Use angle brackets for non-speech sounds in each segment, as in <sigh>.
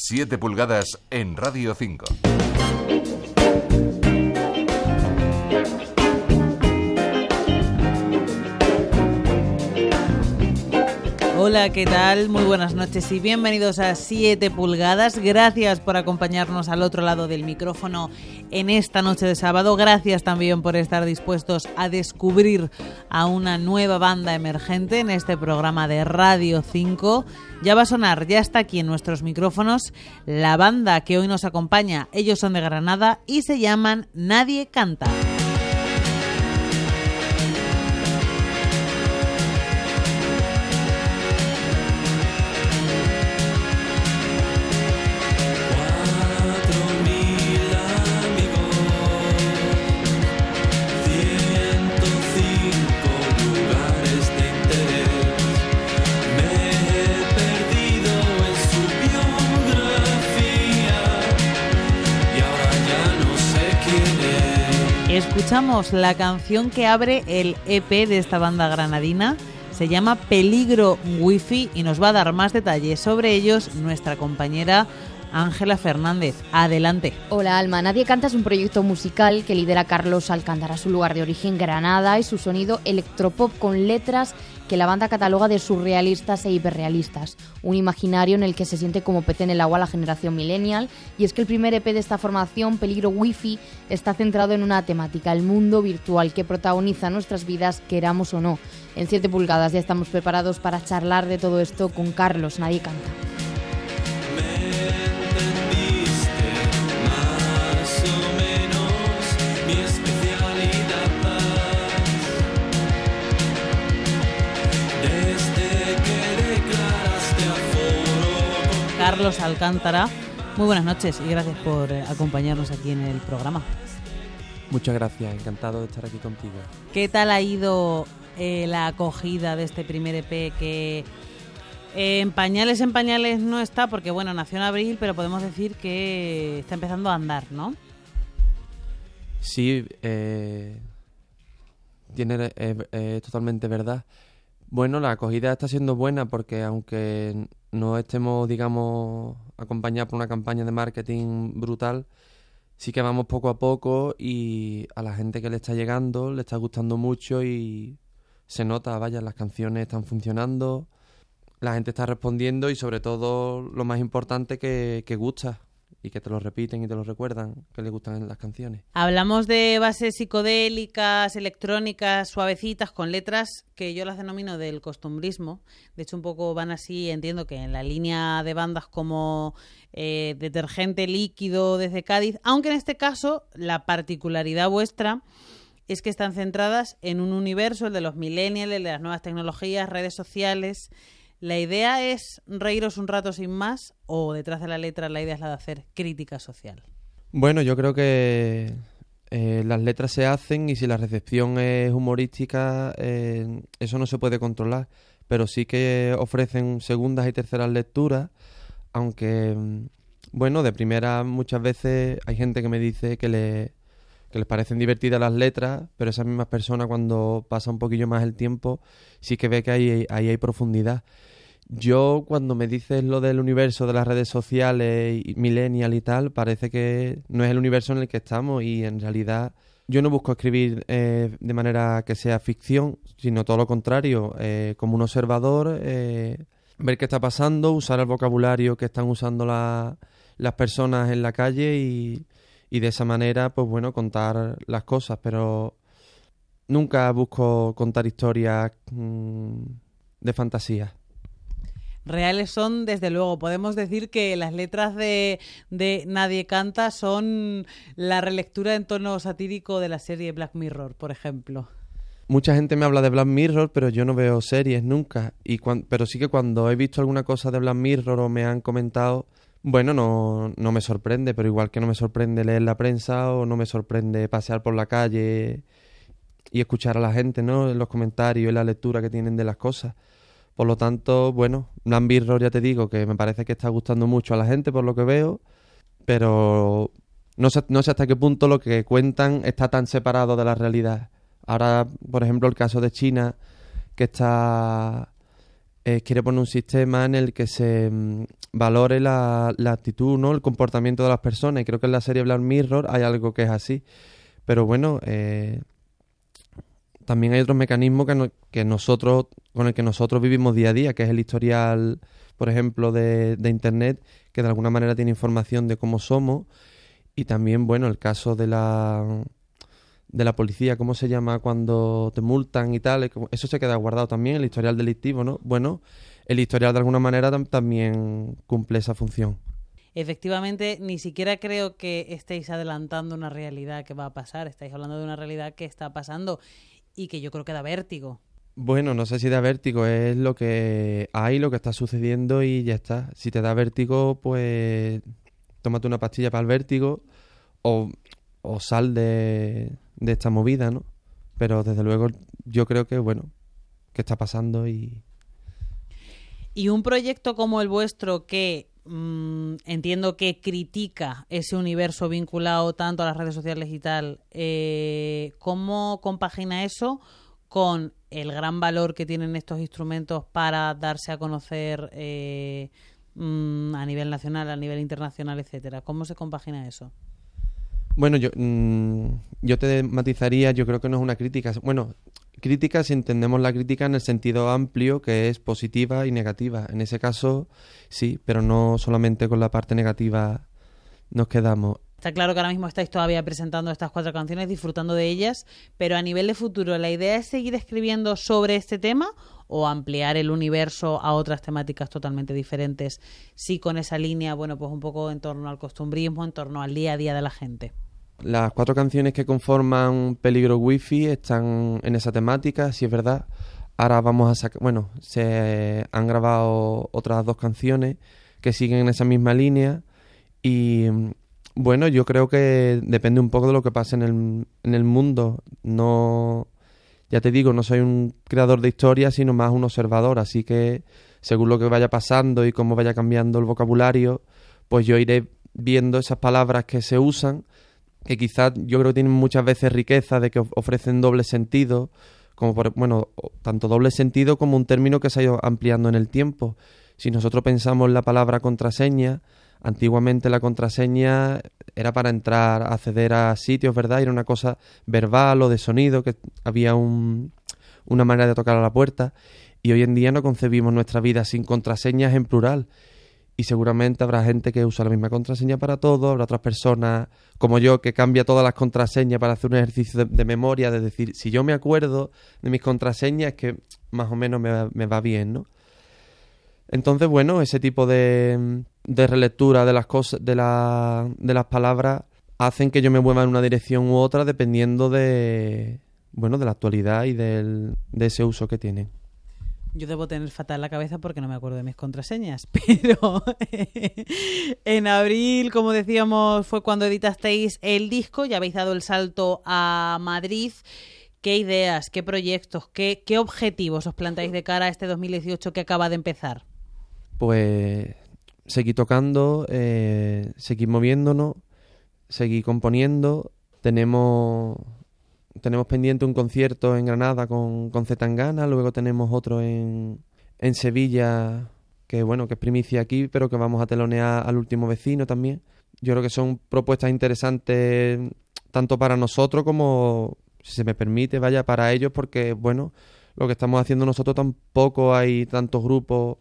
7 pulgadas en Radio 5. Hola, ¿qué tal? Muy buenas noches y bienvenidos a 7 pulgadas. Gracias por acompañarnos al otro lado del micrófono en esta noche de sábado. Gracias también por estar dispuestos a descubrir a una nueva banda emergente en este programa de Radio 5. Ya va a sonar, ya está aquí en nuestros micrófonos la banda que hoy nos acompaña. Ellos son de Granada y se llaman Nadie Canta. Escuchamos la canción que abre el EP de esta banda granadina. Se llama Peligro Wifi y nos va a dar más detalles sobre ellos nuestra compañera Ángela Fernández. Adelante. Hola Alma, Nadie Canta es un proyecto musical que lidera Carlos Alcántara, su lugar de origen Granada y su sonido electropop con letras que la banda cataloga de surrealistas e hiperrealistas, un imaginario en el que se siente como pez en el agua la generación millennial, y es que el primer EP de esta formación, Peligro Wi-Fi, está centrado en una temática, el mundo virtual que protagoniza nuestras vidas, queramos o no. En 7 pulgadas ya estamos preparados para charlar de todo esto con Carlos, nadie canta. Carlos Alcántara. Muy buenas noches y gracias por eh, acompañarnos aquí en el programa. Muchas gracias, encantado de estar aquí contigo. ¿Qué tal ha ido eh, la acogida de este primer EP que eh, en pañales en pañales no está porque bueno, nació en abril, pero podemos decir que está empezando a andar, ¿no? Sí, tiene es totalmente verdad. Bueno, la acogida está siendo buena porque aunque no estemos, digamos, acompañados por una campaña de marketing brutal, sí que vamos poco a poco y a la gente que le está llegando le está gustando mucho y se nota, vaya, las canciones están funcionando, la gente está respondiendo y sobre todo lo más importante que, que gusta y que te lo repiten y te lo recuerdan, que les gustan las canciones. Hablamos de bases psicodélicas, electrónicas, suavecitas, con letras que yo las denomino del costumbrismo. De hecho, un poco van así, entiendo que en la línea de bandas como eh, Detergente Líquido desde Cádiz, aunque en este caso la particularidad vuestra es que están centradas en un universo, el de los millennials, el de las nuevas tecnologías, redes sociales, ¿La idea es reíros un rato sin más o detrás de la letra la idea es la de hacer crítica social? Bueno, yo creo que eh, las letras se hacen y si la recepción es humorística, eh, eso no se puede controlar, pero sí que ofrecen segundas y terceras lecturas, aunque, mm, bueno, de primera muchas veces hay gente que me dice que, le, que les parecen divertidas las letras, pero esas mismas personas cuando pasa un poquillo más el tiempo sí que ve que ahí, ahí hay profundidad. Yo, cuando me dices lo del universo de las redes sociales, y millennial y tal, parece que no es el universo en el que estamos y en realidad yo no busco escribir eh, de manera que sea ficción, sino todo lo contrario, eh, como un observador, eh, ver qué está pasando, usar el vocabulario que están usando las personas en la calle y, de esa manera, pues bueno, contar las cosas, pero nunca busco contar historias mm, de fantasía reales son, desde luego, podemos decir que las letras de, de Nadie Canta son la relectura en tono satírico de la serie Black Mirror, por ejemplo. Mucha gente me habla de Black Mirror, pero yo no veo series nunca. Y pero sí que cuando he visto alguna cosa de Black Mirror o me han comentado, bueno, no, no me sorprende, pero igual que no me sorprende leer la prensa o no me sorprende pasear por la calle y escuchar a la gente, ¿no? Los comentarios y la lectura que tienen de las cosas. Por lo tanto, bueno, Mirror ya te digo que me parece que está gustando mucho a la gente por lo que veo, pero no sé, no sé hasta qué punto lo que cuentan está tan separado de la realidad. Ahora, por ejemplo, el caso de China, que está eh, quiere poner un sistema en el que se mm, valore la, la, actitud, ¿no? El comportamiento de las personas. Y creo que en la serie Black Mirror hay algo que es así. Pero bueno, eh, también hay otros mecanismos que, que nosotros, con el que nosotros vivimos día a día, que es el historial, por ejemplo, de, de Internet, que de alguna manera tiene información de cómo somos. Y también, bueno, el caso de la de la policía, ¿cómo se llama cuando te multan y tal? Eso se queda guardado también, el historial delictivo, ¿no? Bueno, el historial de alguna manera también cumple esa función. Efectivamente, ni siquiera creo que estéis adelantando una realidad que va a pasar, estáis hablando de una realidad que está pasando y que yo creo que da vértigo. Bueno, no sé si da vértigo, es lo que hay, lo que está sucediendo y ya está. Si te da vértigo, pues tómate una pastilla para el vértigo o, o sal de, de esta movida, ¿no? Pero desde luego yo creo que, bueno, que está pasando y... Y un proyecto como el vuestro que mmm, entiendo que critica ese universo vinculado tanto a las redes sociales y tal, eh, ¿cómo compagina eso con el gran valor que tienen estos instrumentos para darse a conocer eh, mmm, a nivel nacional, a nivel internacional, etcétera? ¿Cómo se compagina eso? Bueno, yo, mmm, yo te matizaría, yo creo que no es una crítica. Bueno, crítica si entendemos la crítica en el sentido amplio, que es positiva y negativa. En ese caso, sí, pero no solamente con la parte negativa nos quedamos. Está claro que ahora mismo estáis todavía presentando estas cuatro canciones, disfrutando de ellas, pero a nivel de futuro, ¿la idea es seguir escribiendo sobre este tema o ampliar el universo a otras temáticas totalmente diferentes? Sí, con esa línea, bueno, pues un poco en torno al costumbrismo, en torno al día a día de la gente. Las cuatro canciones que conforman Peligro Wi-Fi están en esa temática, si es verdad. Ahora vamos a sacar, bueno, se han grabado otras dos canciones que siguen en esa misma línea y bueno, yo creo que depende un poco de lo que pase en el, en el mundo. No, ya te digo, no soy un creador de historia, sino más un observador, así que según lo que vaya pasando y cómo vaya cambiando el vocabulario, pues yo iré viendo esas palabras que se usan que quizás yo creo que tienen muchas veces riqueza de que ofrecen doble sentido, como por, bueno, tanto doble sentido como un término que se ha ido ampliando en el tiempo. Si nosotros pensamos la palabra contraseña, antiguamente la contraseña era para entrar, acceder a sitios, ¿verdad? Era una cosa verbal o de sonido, que había un, una manera de tocar a la puerta. Y hoy en día no concebimos nuestra vida sin contraseñas en plural y seguramente habrá gente que usa la misma contraseña para todo, habrá otras personas como yo que cambia todas las contraseñas para hacer un ejercicio de, memoria, de decir, si yo me acuerdo de mis contraseñas, es que más o menos me, me va bien, ¿no? Entonces, bueno, ese tipo de, de relectura de las cosas, de, la, de las palabras, hacen que yo me mueva en una dirección u otra dependiendo de, bueno, de la actualidad y del, de ese uso que tienen. Yo debo tener fatal la cabeza porque no me acuerdo de mis contraseñas, <laughs> pero <laughs> en abril, como decíamos, fue cuando editasteis el disco, ya habéis dado el salto a Madrid. ¿Qué ideas, qué proyectos, qué, qué objetivos os plantáis de cara a este 2018 que acaba de empezar? Pues seguir tocando, eh, moviéndonos, seguir componiendo. Tenemos tenemos pendiente un concierto en Granada con, con Zetangana, luego tenemos otro en, en Sevilla, que bueno, que es primicia aquí, pero que vamos a telonear al último vecino también. Yo creo que son propuestas interesantes tanto para nosotros como, si se me permite, vaya para ellos, porque bueno, lo que estamos haciendo nosotros tampoco hay tantos grupos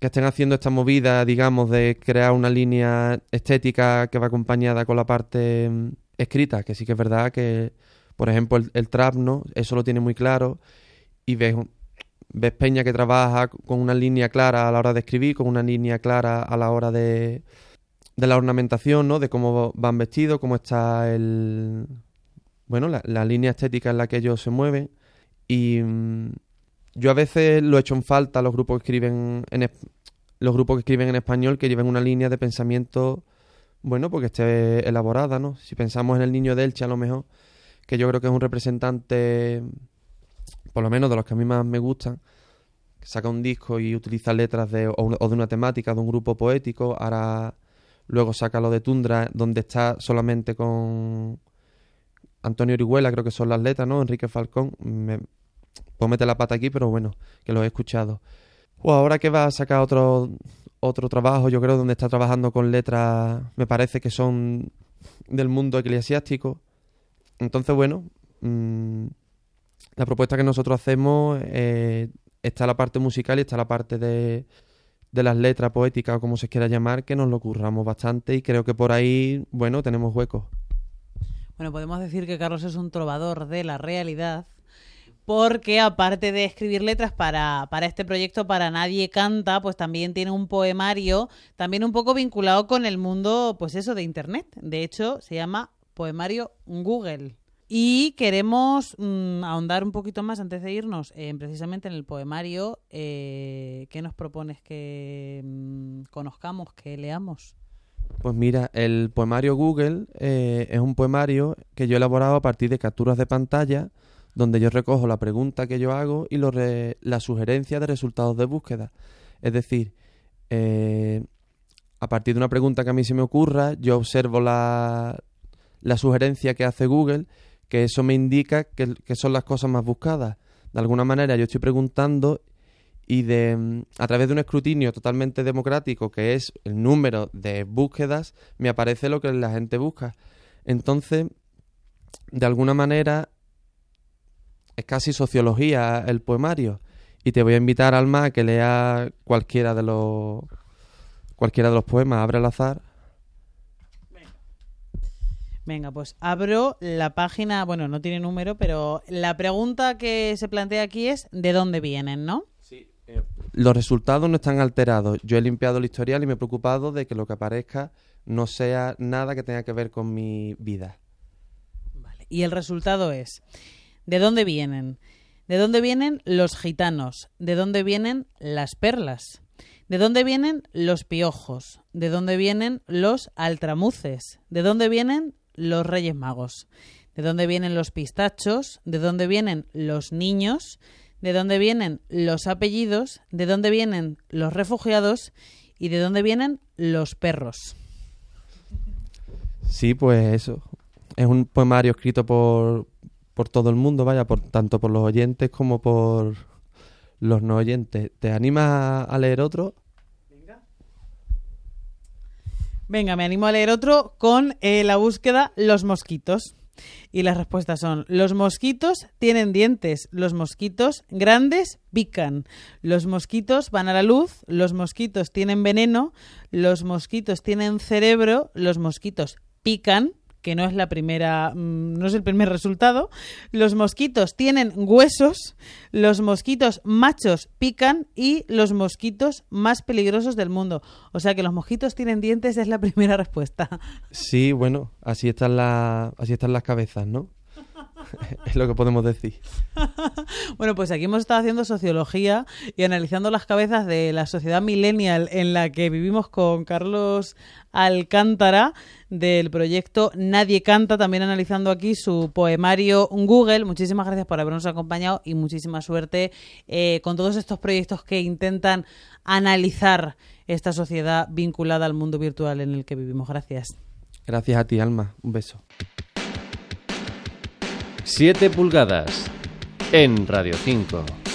que estén haciendo esta movida, digamos, de crear una línea estética que va acompañada con la parte mm, escrita, que sí que es verdad que por ejemplo, el, el trap, ¿no? Eso lo tiene muy claro y ves, ves Peña que trabaja con una línea clara a la hora de escribir, con una línea clara a la hora de, de la ornamentación, ¿no? De cómo van vestidos, cómo está el... Bueno, la, línea estética en la que ellos se mueven. Y mmm, yo a veces lo he hecho en falta los grupos que escriben en los grupos que escriben en español que lleven una línea de pensamiento, bueno, porque esté elaborada, ¿no? Si pensamos en el niño de Elche, a lo mejor que yo creo que es un representante, por lo menos de los que a mí más me gustan, saca un disco y utiliza letras de, o, de una temática, de un grupo poético, ahora luego saca lo de Tundra, donde está solamente con Antonio Orihuela, creo que son las letras, ¿no? Enrique Falcón, me, puedo meter la pata aquí, pero bueno, que lo he escuchado. O ahora que va a sacar otro, otro trabajo, yo creo, donde está trabajando con letras, me parece que son del mundo eclesiástico. Entonces, bueno, mm, la propuesta que nosotros hacemos eh, está la parte musical y está la parte de, de las letras poéticas o como se quiera llamar, que nos lo curramos bastante y creo que por ahí, bueno, tenemos huecos. Bueno, podemos decir que Carlos es un trovador de la realidad, porque aparte de escribir letras para, para este proyecto, para Nadie Canta, pues también tiene un poemario, también un poco vinculado con el mundo, pues eso, de Internet. De hecho, se llama Poemario Google. Y queremos mm, ahondar un poquito más antes de irnos, en precisamente en el poemario. Eh, ¿Qué nos propones que mm, conozcamos, que leamos? Pues mira, el poemario Google eh, es un poemario que yo he elaborado a partir de capturas de pantalla, donde yo recojo la pregunta que yo hago y lo la sugerencia de resultados de búsqueda. Es decir, eh, a partir de una pregunta que a mí se me ocurra, yo observo la, la sugerencia que hace Google que eso me indica que, son las cosas más buscadas. De alguna manera yo estoy preguntando y de mm, a través de un escrutinio totalmente democrático que es el número de búsquedas me aparece lo que la gente busca. Entonces, de alguna manera es casi sociología el poemario y te voy a invitar Alma a que lea cualquiera de los cualquiera de los poemas, abre al azar. Venga, pues abro la página, bueno, no tiene número, pero la pregunta que se plantea aquí es ¿de dónde vienen, no? Sí. Eh, los resultados no están alterados. Yo he limpiado el historial y me he preocupado de que lo que aparezca no sea nada que tenga que ver con mi vida. Vale. Y el resultado es ¿de dónde vienen? ¿De dónde vienen los gitanos? ¿De dónde vienen las perlas? ¿De dónde vienen los piojos? ¿De dónde vienen los altramuces? ¿De dónde vienen los Reyes Magos. ¿De dónde vienen los pistachos? ¿De dónde vienen los niños? ¿De dónde vienen los apellidos? ¿De dónde vienen los refugiados? ¿Y de dónde vienen los perros? Sí, pues eso. Es un poemario escrito por, por todo el mundo, vaya, por, tanto por los oyentes como por los no oyentes. ¿Te animas a leer otro? Venga, me animo a leer otro con eh, la búsqueda los mosquitos. Y las respuestas son, los mosquitos tienen dientes, los mosquitos grandes pican, los mosquitos van a la luz, los mosquitos tienen veneno, los mosquitos tienen cerebro, los mosquitos pican, que no es la primera, mm, no es el primer resultado. Los mosquitos tienen huesos, los mosquitos machos pican y los mosquitos más peligrosos del mundo. O sea que los mosquitos tienen dientes es la <laughs> primera respuesta. Sí, bueno, así están la, así están las cabezas, ¿no? <laughs> es lo que podemos decir. <laughs> bueno, pues aquí hemos estado haciendo sociología y analizando las cabezas de la sociedad millennial en la que vivimos con Carlos Alcántara del proyecto Nadie Canta, también analizando aquí su poemario Google. Muchísimas gracias por habernos acompañado y muchísima suerte eh, con todos estos proyectos que intentan analizar esta sociedad vinculada al mundo virtual en el que vivimos. Gracias. Gracias a ti, Alma. Un beso. 7 pulgadas en Radio 5.